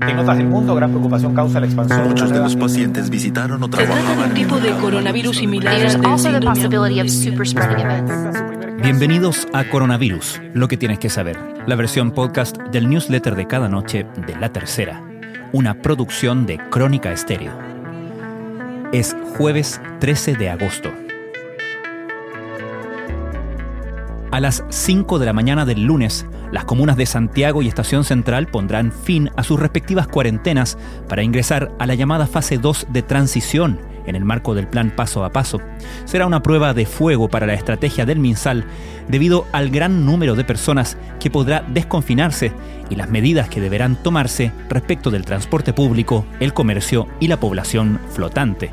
En otras del mundo, gran preocupación causa la expansión de Muchos de los pacientes visitaron o Se trata de trabajaban un tipo de coronavirus similar. Bienvenidos a Coronavirus, lo que tienes que saber, la versión podcast del newsletter de cada noche de La Tercera, una producción de Crónica Estéreo. Es jueves 13 de agosto. A las 5 de la mañana del lunes, las comunas de Santiago y Estación Central pondrán fin a sus respectivas cuarentenas para ingresar a la llamada fase 2 de transición en el marco del plan paso a paso. Será una prueba de fuego para la estrategia del MinSal debido al gran número de personas que podrá desconfinarse y las medidas que deberán tomarse respecto del transporte público, el comercio y la población flotante.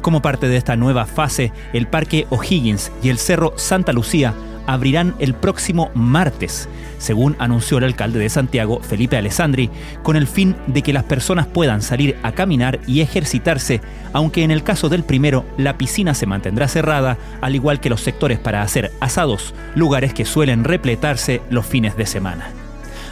Como parte de esta nueva fase, el Parque O'Higgins y el Cerro Santa Lucía abrirán el próximo martes, según anunció el alcalde de Santiago, Felipe Alessandri, con el fin de que las personas puedan salir a caminar y ejercitarse, aunque en el caso del primero la piscina se mantendrá cerrada, al igual que los sectores para hacer asados, lugares que suelen repletarse los fines de semana.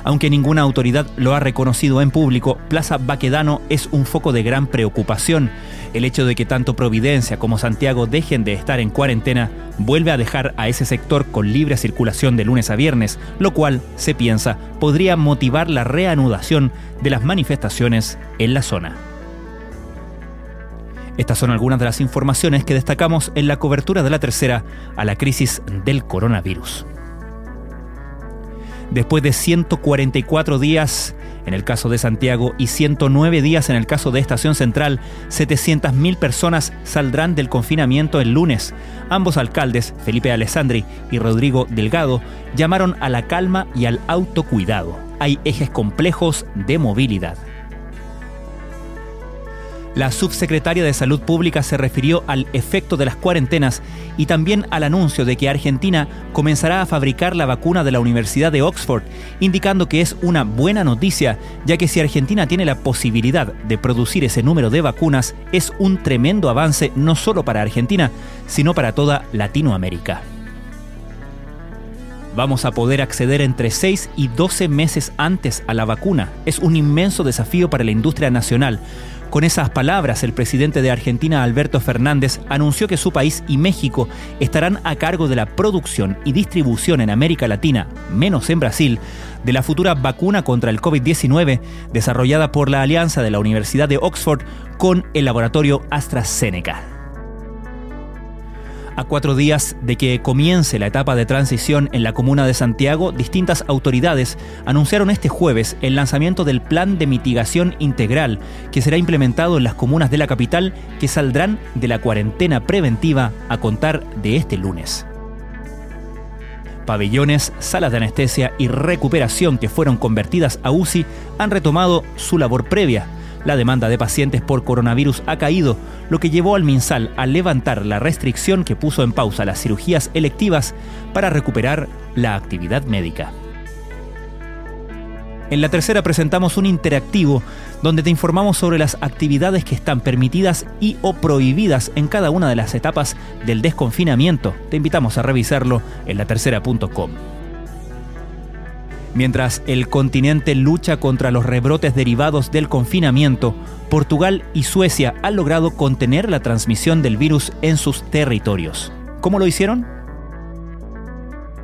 Aunque ninguna autoridad lo ha reconocido en público, Plaza Baquedano es un foco de gran preocupación. El hecho de que tanto Providencia como Santiago dejen de estar en cuarentena vuelve a dejar a ese sector con libre circulación de lunes a viernes, lo cual, se piensa, podría motivar la reanudación de las manifestaciones en la zona. Estas son algunas de las informaciones que destacamos en la cobertura de la tercera a la crisis del coronavirus. Después de 144 días en el caso de Santiago y 109 días en el caso de Estación Central, 700.000 personas saldrán del confinamiento el lunes. Ambos alcaldes, Felipe Alessandri y Rodrigo Delgado, llamaron a la calma y al autocuidado. Hay ejes complejos de movilidad. La subsecretaria de Salud Pública se refirió al efecto de las cuarentenas y también al anuncio de que Argentina comenzará a fabricar la vacuna de la Universidad de Oxford, indicando que es una buena noticia, ya que si Argentina tiene la posibilidad de producir ese número de vacunas, es un tremendo avance no solo para Argentina, sino para toda Latinoamérica. Vamos a poder acceder entre 6 y 12 meses antes a la vacuna. Es un inmenso desafío para la industria nacional. Con esas palabras, el presidente de Argentina, Alberto Fernández, anunció que su país y México estarán a cargo de la producción y distribución en América Latina, menos en Brasil, de la futura vacuna contra el COVID-19 desarrollada por la alianza de la Universidad de Oxford con el laboratorio AstraZeneca. A cuatro días de que comience la etapa de transición en la comuna de Santiago, distintas autoridades anunciaron este jueves el lanzamiento del plan de mitigación integral que será implementado en las comunas de la capital que saldrán de la cuarentena preventiva a contar de este lunes. Pabellones, salas de anestesia y recuperación que fueron convertidas a UCI han retomado su labor previa. La demanda de pacientes por coronavirus ha caído, lo que llevó al MinSal a levantar la restricción que puso en pausa las cirugías electivas para recuperar la actividad médica. En la tercera presentamos un interactivo donde te informamos sobre las actividades que están permitidas y o prohibidas en cada una de las etapas del desconfinamiento. Te invitamos a revisarlo en latercera.com. Mientras el continente lucha contra los rebrotes derivados del confinamiento, Portugal y Suecia han logrado contener la transmisión del virus en sus territorios. ¿Cómo lo hicieron?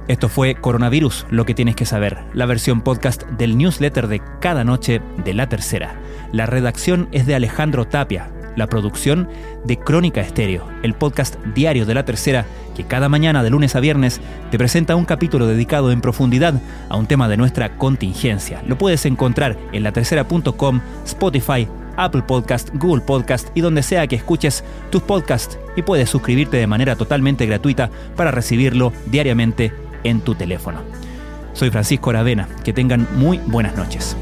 Esto fue Coronavirus, lo que tienes que saber, la versión podcast del newsletter de cada noche de la tercera. La redacción es de Alejandro Tapia, la producción de Crónica Estéreo, el podcast diario de la tercera que cada mañana de lunes a viernes te presenta un capítulo dedicado en profundidad a un tema de nuestra contingencia. Lo puedes encontrar en latercera.com, Spotify, Apple Podcast, Google Podcast y donde sea que escuches tus podcasts y puedes suscribirte de manera totalmente gratuita para recibirlo diariamente en tu teléfono. Soy Francisco Aravena, que tengan muy buenas noches.